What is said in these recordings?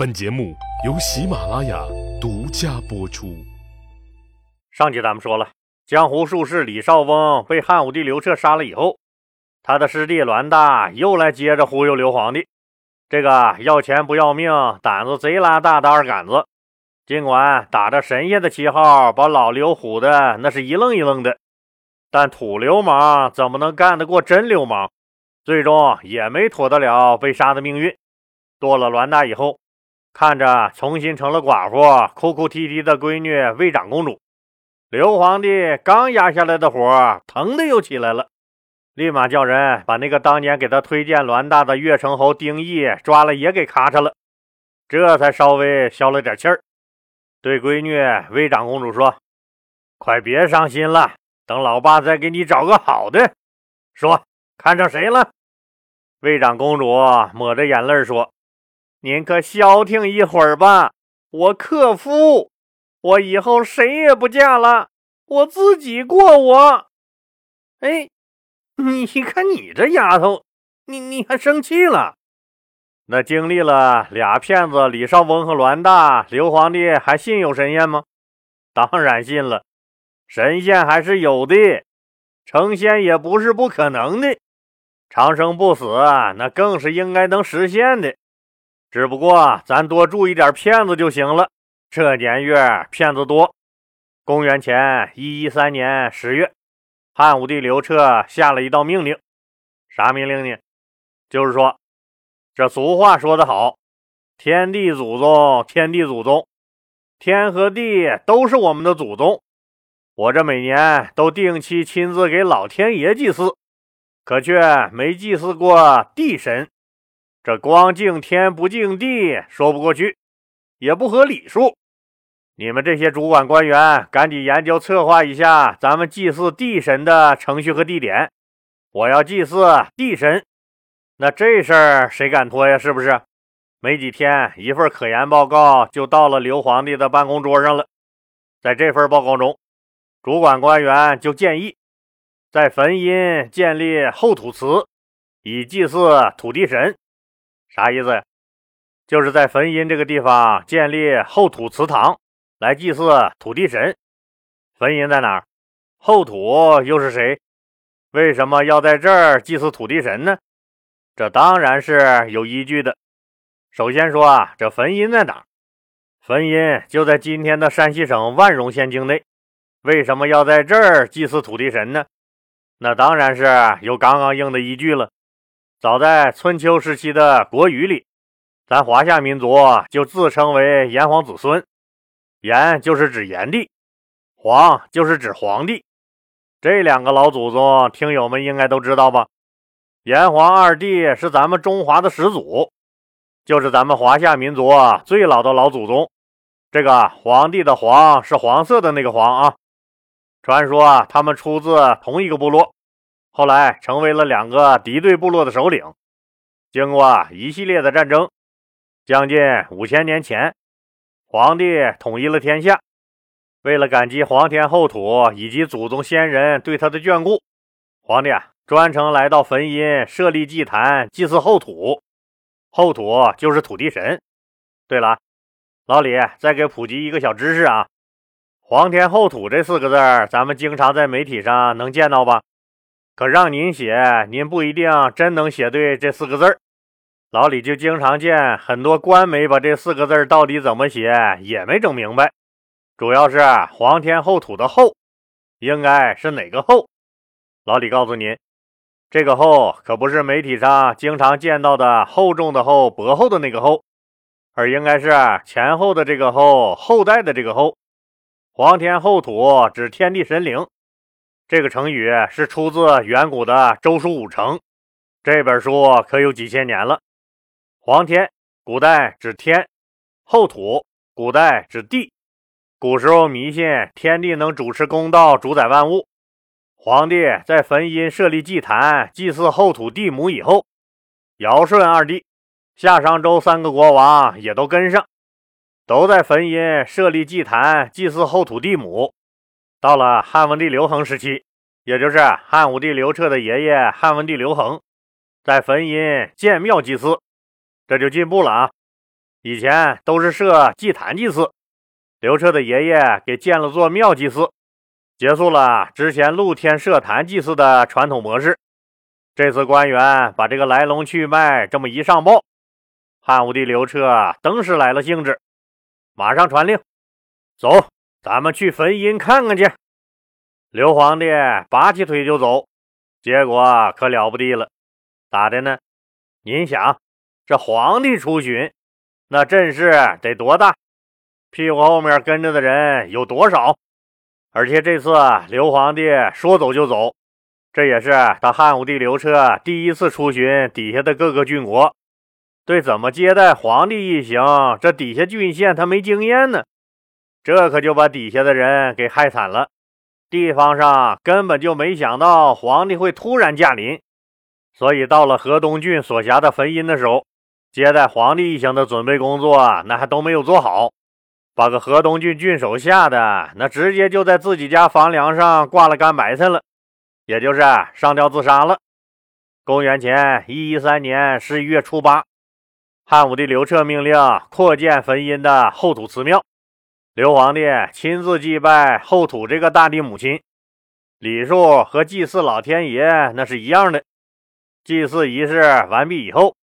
本节目由喜马拉雅独家播出。上集咱们说了，江湖术士李少翁被汉武帝刘彻杀了以后，他的师弟栾大又来接着忽悠刘皇帝。这个要钱不要命、胆子贼拉大的二杆子，尽管打着神仙的旗号把老刘唬的那是一愣一愣的，但土流氓怎么能干得过真流氓？最终也没躲得了被杀的命运。剁了栾大以后。看着重新成了寡妇、哭哭啼啼的闺女魏长公主，刘皇帝刚压下来的火，腾的又起来了，立马叫人把那个当年给他推荐栾大的越城侯丁义抓了，也给咔嚓了，这才稍微消了点气儿。对闺女魏长公主说：“快别伤心了，等老爸再给你找个好的。”说：“看上谁了？”魏长公主抹着眼泪说。您可消停一会儿吧，我克夫，我以后谁也不嫁了，我自己过我。哎，你看你这丫头，你你还生气了？那经历了俩骗子李少翁和栾大，刘皇帝还信有神仙吗？当然信了，神仙还是有的，成仙也不是不可能的，长生不死那更是应该能实现的。只不过咱多注意点骗子就行了。这年月骗子多。公元前一一三年十月，汉武帝刘彻下了一道命令。啥命令呢？就是说，这俗话说得好，天地祖宗，天地祖宗，天和地都是我们的祖宗。我这每年都定期亲自给老天爷祭祀，可却没祭祀过地神。这光敬天不敬地，说不过去，也不合理数。你们这些主管官员，赶紧研究策划一下咱们祭祀地神的程序和地点。我要祭祀地神，那这事儿谁敢拖呀？是不是？没几天，一份可研报告就到了刘皇帝的办公桌上了。在这份报告中，主管官员就建议在坟阴建立后土祠，以祭祀土地神。啥意思？就是在坟阴这个地方建立后土祠堂，来祭祀土地神。坟阴在哪儿？后土又是谁？为什么要在这儿祭祀土地神呢？这当然是有依据的。首先说啊，这坟阴在哪儿？坟阴就在今天的山西省万荣县境内。为什么要在这儿祭祀土地神呢？那当然是有刚刚硬的依据了。早在春秋时期的国语里，咱华夏民族就自称为炎黄子孙。炎就是指炎帝，黄就是指黄帝。这两个老祖宗，听友们应该都知道吧？炎黄二帝是咱们中华的始祖，就是咱们华夏民族最老的老祖宗。这个黄帝的黄是黄色的那个黄啊。传说啊他们出自同一个部落。后来成为了两个敌对部落的首领。经过一系列的战争，将近五千年前，皇帝统一了天下。为了感激皇天后土以及祖宗先人对他的眷顾，皇帝啊专程来到坟阴设立祭坛，祭祀后土。后土就是土地神。对了，老李再给普及一个小知识啊，“皇天后土”这四个字咱们经常在媒体上能见到吧？可让您写，您不一定真能写对这四个字儿。老李就经常见很多官媒把这四个字儿到底怎么写也没整明白。主要是“皇天厚土”的“厚”应该是哪个“厚”？老李告诉您，这个“厚”可不是媒体上经常见到的厚重的“厚”、薄厚的那个“厚”，而应该是前后的这个“后”、后代的这个“后”。皇天厚土指天地神灵。这个成语是出自远古的《周书五成》，这本书可有几千年了。黄天，古代指天；后土，古代指地。古时候迷信天地能主持公道，主宰万物。皇帝在坟阴设立祭坛，祭祀后土地母以后，尧舜二帝、夏商周三个国王也都跟上，都在坟阴设立祭坛，祭祀后土地母。到了汉文帝刘恒时期，也就是汉武帝刘彻的爷爷汉文帝刘恒，在坟阴建庙祭祀，这就进步了啊！以前都是设祭坛祭祀，刘彻的爷爷给建了座庙祭祀，结束了之前露天设坛祭祀的传统模式。这次官员把这个来龙去脉这么一上报，汉武帝刘彻登时来了兴致，马上传令，走，咱们去坟阴看看去。刘皇帝拔起腿就走，结果可了不地了，咋的呢？您想，这皇帝出巡，那阵势得多大？屁股后面跟着的人有多少？而且这次刘皇帝说走就走。这也是他汉武帝刘彻第一次出巡底下的各个郡国，对怎么接待皇帝一行，这底下郡县他没经验呢，这可就把底下的人给害惨了。地方上根本就没想到皇帝会突然驾临，所以到了河东郡所辖的汾阴的时候，接待皇帝一行的准备工作那还都没有做好，把个河东郡郡守吓得那直接就在自己家房梁上挂了干白菜了。也就是上吊自杀了。公元前一一三年十一月初八，汉武帝刘彻命令扩建汾阴的后土祠庙，刘皇帝亲自祭拜后土这个大地母亲，礼数和祭祀老天爷那是一样的。祭祀仪式完毕以后，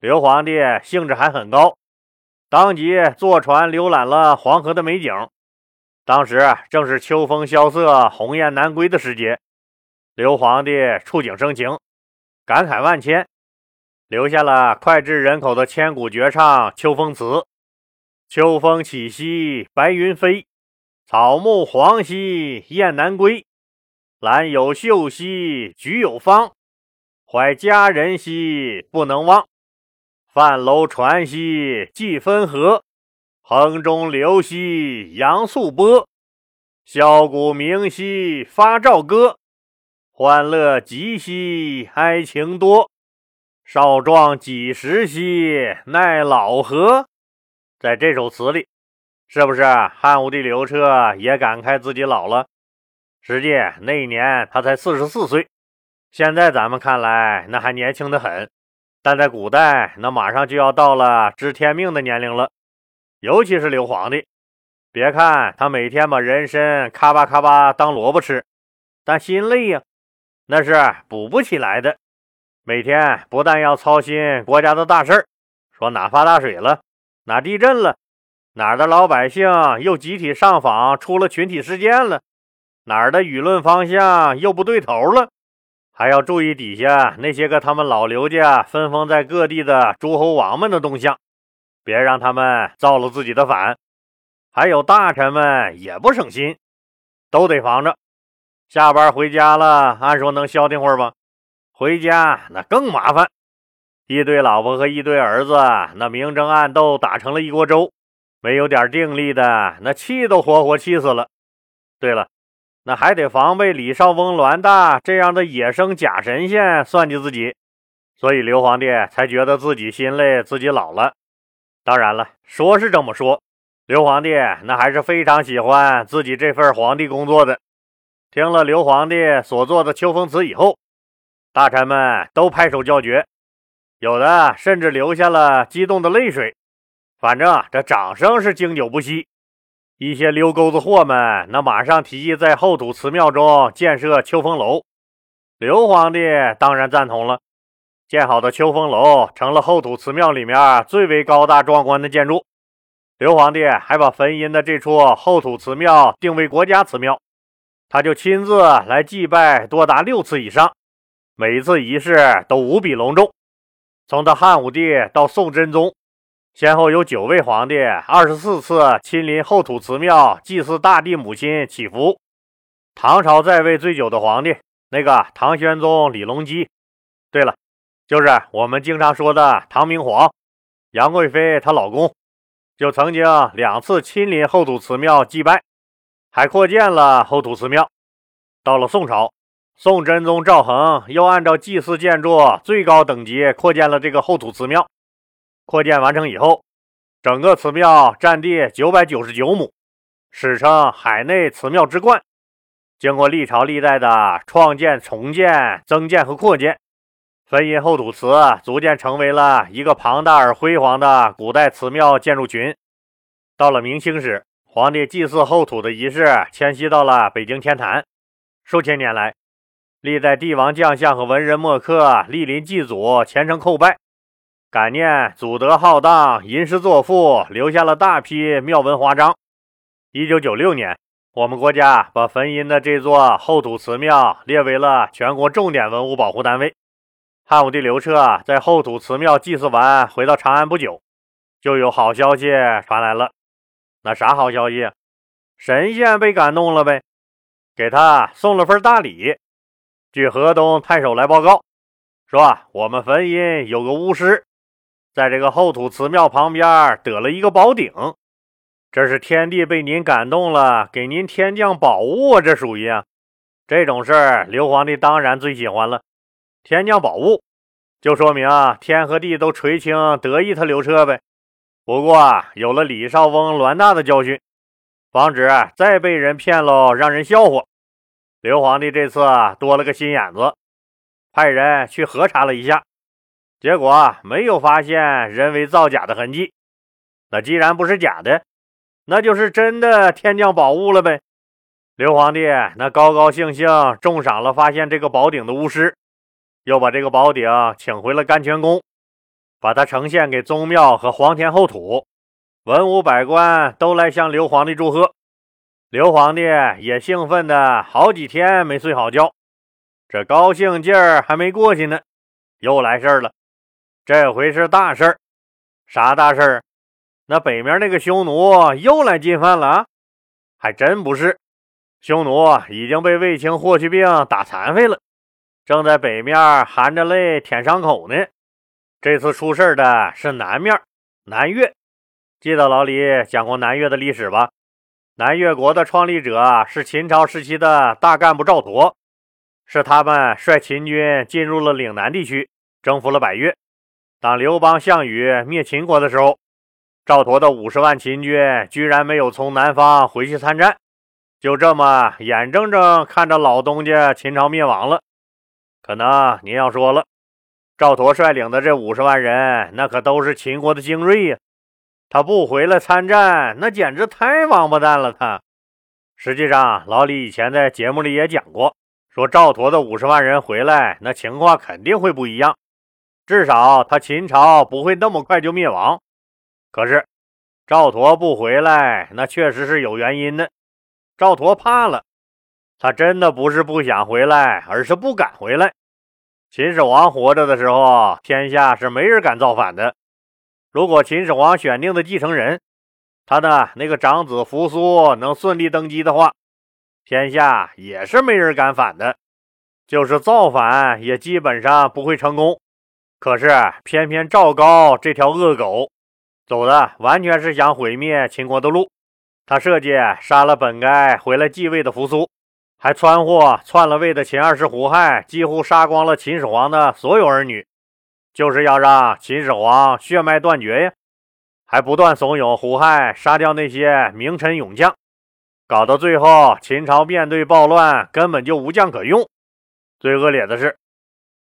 刘皇帝兴致还很高，当即坐船浏览了黄河的美景。当时正是秋风萧瑟、鸿雁南归的时节。刘皇帝触景生情，感慨万千，留下了脍炙人口的千古绝唱《秋风词》：“秋风起兮白云飞，草木黄兮雁南归。兰有秀兮菊有芳，怀佳人兮不能忘。范楼船兮济分河，衡中流兮扬素波。箫鼓鸣兮发棹歌。”欢乐极兮哀情多，少壮几时兮奈老何？在这首词里，是不是汉武帝刘彻也感慨自己老了？实际那一年他才四十四岁，现在咱们看来那还年轻的很，但在古代那马上就要到了知天命的年龄了。尤其是刘皇帝，别看他每天把人参咔吧咔吧当萝卜吃，但心累呀。那是补不起来的。每天不但要操心国家的大事儿，说哪发大水了，哪地震了，哪儿的老百姓又集体上访出了群体事件了，哪儿的舆论方向又不对头了，还要注意底下那些个他们老刘家分封在各地的诸侯王们的动向，别让他们造了自己的反。还有大臣们也不省心，都得防着。下班回家了，按说能消停会儿吧？回家那更麻烦，一堆老婆和一堆儿子，那明争暗斗打成了一锅粥，没有点定力的，那气都活活气死了。对了，那还得防备李少翁、栾大这样的野生假神仙算计自己，所以刘皇帝才觉得自己心累，自己老了。当然了，说是这么说，刘皇帝那还是非常喜欢自己这份皇帝工作的。听了刘皇帝所做的秋风词以后，大臣们都拍手叫绝，有的甚至流下了激动的泪水。反正这掌声是经久不息。一些溜钩子货们那马上提议在后土祠庙中建设秋风楼。刘皇帝当然赞同了。建好的秋风楼成了后土祠庙里面最为高大壮观的建筑。刘皇帝还把汾阴的这处后土祠庙定为国家祠庙。他就亲自来祭拜多达六次以上，每一次仪式都无比隆重。从他汉武帝到宋真宗，先后有九位皇帝二十四次亲临后土祠庙祭祀大地母亲祈福。唐朝在位最久的皇帝，那个唐玄宗李隆基，对了，就是我们经常说的唐明皇，杨贵妃她老公，就曾经两次亲临后土祠庙祭拜。还扩建了后土祠庙。到了宋朝，宋真宗赵恒又按照祭祀建筑最高等级扩建了这个后土祠庙。扩建完成以后，整个祠庙占地九百九十九亩，史称海内祠庙之冠。经过历朝历代的创建、重建、增建和扩建，汾阴后土祠逐渐成为了一个庞大而辉煌的古代祠庙建筑群。到了明清时，皇帝祭祀后土的仪式迁徙到了北京天坛。数千年来，历代帝王将相和文人墨客莅临祭祖，虔诚叩拜，感念祖德浩荡，吟诗作赋，留下了大批庙文华章。一九九六年，我们国家把汾阴的这座后土祠庙列为了全国重点文物保护单位。汉武帝刘彻在后土祠庙祭祀完，回到长安不久，就有好消息传来了。那啥好消息？神仙被感动了呗，给他送了份大礼。据河东太守来报告，说我们汾阴有个巫师，在这个后土祠庙旁边得了一个宝鼎，这是天帝被您感动了，给您天降宝物啊！这属于啊，这种事儿，刘皇帝当然最喜欢了。天降宝物，就说明啊天和地都垂青得意他刘彻呗。不过啊有了李少翁、栾大的教训，防止再被人骗喽，让人笑话。刘皇帝这次多了个心眼子，派人去核查了一下，结果没有发现人为造假的痕迹。那既然不是假的，那就是真的天降宝物了呗。刘皇帝那高高兴兴重赏了发现这个宝鼎的巫师。又把这个宝鼎请回了甘泉宫，把它呈现给宗庙和皇天后土，文武百官都来向刘皇帝祝贺。刘皇帝也兴奋的好几天没睡好觉，这高兴劲儿还没过去呢，又来事儿了。这回是大事儿，啥大事儿？那北面那个匈奴又来进犯了啊？还真不是，匈奴已经被卫青、霍去病打残废了。正在北面含着泪舔伤口呢。这次出事的是南面南越。记得老李讲过南越的历史吧？南越国的创立者是秦朝时期的大干部赵佗，是他们率秦军进入了岭南地区，征服了百越。当刘邦、项羽灭秦国的时候，赵佗的五十万秦军居然没有从南方回去参战，就这么眼睁睁看着老东家秦朝灭亡了。可能您要说了，赵佗率领的这五十万人，那可都是秦国的精锐呀。他不回来参战，那简直太王八蛋了。他实际上，老李以前在节目里也讲过，说赵佗的五十万人回来，那情况肯定会不一样。至少他秦朝不会那么快就灭亡。可是赵佗不回来，那确实是有原因的。赵佗怕了。他真的不是不想回来，而是不敢回来。秦始皇活着的时候，天下是没人敢造反的。如果秦始皇选定的继承人，他的那个长子扶苏能顺利登基的话，天下也是没人敢反的。就是造反，也基本上不会成功。可是偏偏赵高这条恶狗，走的完全是想毁灭秦国的路。他设计杀了本该回来继位的扶苏。还窜祸篡了位的秦二世胡亥，几乎杀光了秦始皇的所有儿女，就是要让秦始皇血脉断绝呀！还不断怂恿胡亥杀掉那些名臣勇将，搞到最后，秦朝面对暴乱根本就无将可用。最恶劣的是，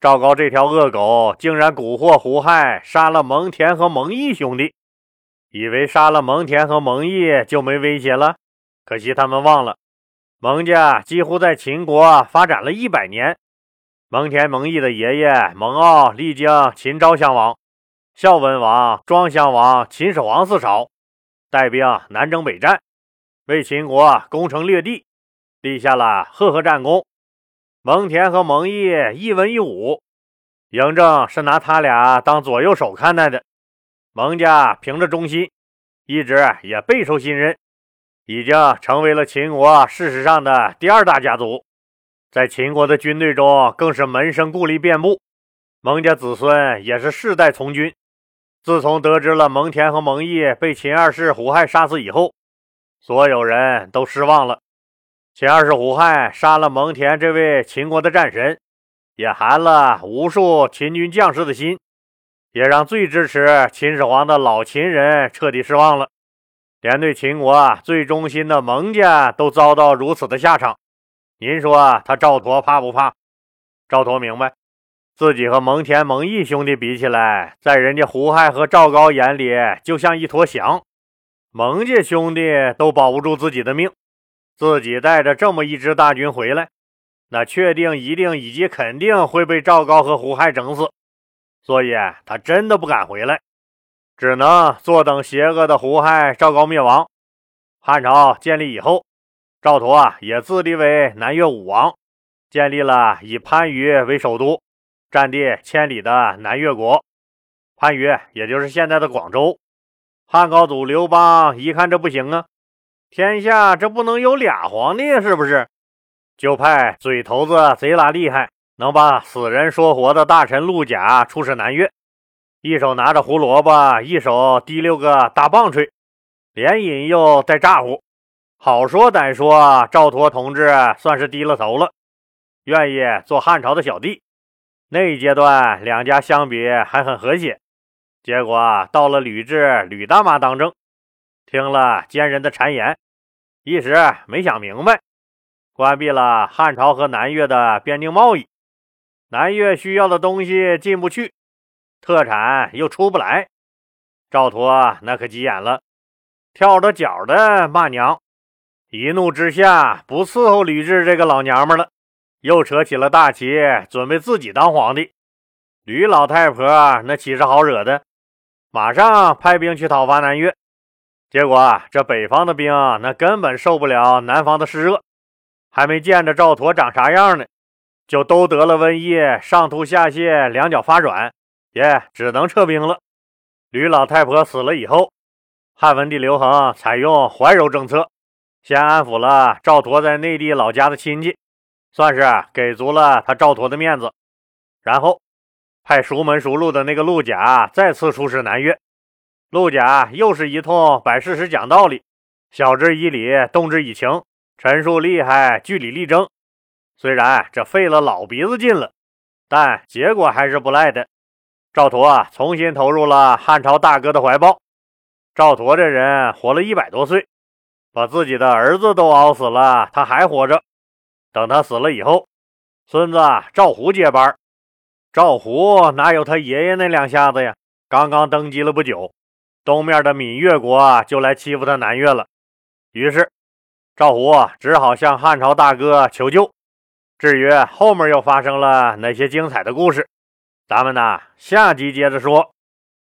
赵高这条恶狗竟然蛊惑胡亥杀了蒙恬和蒙毅兄弟，以为杀了蒙恬和蒙毅就没威胁了，可惜他们忘了。蒙家几乎在秦国发展了一百年。蒙恬、蒙毅的爷爷蒙骜历经秦昭襄王、孝文王、庄襄王、秦始皇四朝，带兵南征北战，为秦国攻城略地，立下了赫赫战功。蒙恬和蒙毅一文一武，嬴政是拿他俩当左右手看待的。蒙家凭着忠心，一直也备受信任。已经成为了秦国事实上的第二大家族，在秦国的军队中更是门生故吏遍布，蒙家子孙也是世代从军。自从得知了蒙恬和蒙毅被秦二世胡亥杀死以后，所有人都失望了。秦二世胡亥杀了蒙恬这位秦国的战神，也寒了无数秦军将士的心，也让最支持秦始皇的老秦人彻底失望了。连对秦国最忠心的蒙家都遭到如此的下场，您说他赵佗怕不怕？赵佗明白，自己和蒙恬、蒙毅兄弟比起来，在人家胡亥和赵高眼里，就像一坨翔。蒙家兄弟都保不住自己的命，自己带着这么一支大军回来，那确定、一定以及肯定会被赵高和胡亥整死，所以他真的不敢回来，只能坐等邪恶的胡亥、赵高灭亡。汉朝建立以后，赵佗啊也自立为南越武王，建立了以番禺为首都、占地千里的南越国。番禺也就是现在的广州。汉高祖刘邦一看这不行啊，天下这不能有俩皇帝是不是？就派嘴头子贼拉厉害，能把死人说活的大臣陆贾出使南越，一手拿着胡萝卜，一手提溜个大棒槌，连引诱带咋呼。好说歹说，赵佗同志算是低了头了，愿意做汉朝的小弟。那一阶段，两家相比还很和谐。结果到了吕雉、吕大妈当政，听了奸人的谗言，一时没想明白，关闭了汉朝和南越的边境贸易。南越需要的东西进不去，特产又出不来。赵佗那可急眼了，跳着脚的骂娘，一怒之下不伺候吕雉这个老娘们了，又扯起了大旗，准备自己当皇帝。吕老太婆那岂是好惹的？马上派兵去讨伐南越，结果这北方的兵那根本受不了南方的湿热，还没见着赵佗长啥样呢，就都得了瘟疫，上吐下泻，两脚发软，也只能撤兵了。吕老太婆死了以后，汉文帝刘恒采用怀柔政策，先安抚了赵佗在内地老家的亲戚，算是给足了他赵佗的面子，然后。派熟门熟路的那个陆贾再次出使南越，陆贾又是一通摆事实、讲道理，晓之以理，动之以情，陈述厉害，据理力争。虽然这费了老鼻子劲了，但结果还是不赖的。赵佗啊重新投入了汉朝大哥的怀抱。赵佗这人活了一百多岁，把自己的儿子都熬死了，他还活着。等他死了以后，孙子赵胡接班。赵胡哪有他爷爷那两下子呀？刚刚登基了不久，东面的闽越国就来欺负他南越了。于是赵胡只好向汉朝大哥求救。至于后面又发生了哪些精彩的故事，咱们呢下集接着说。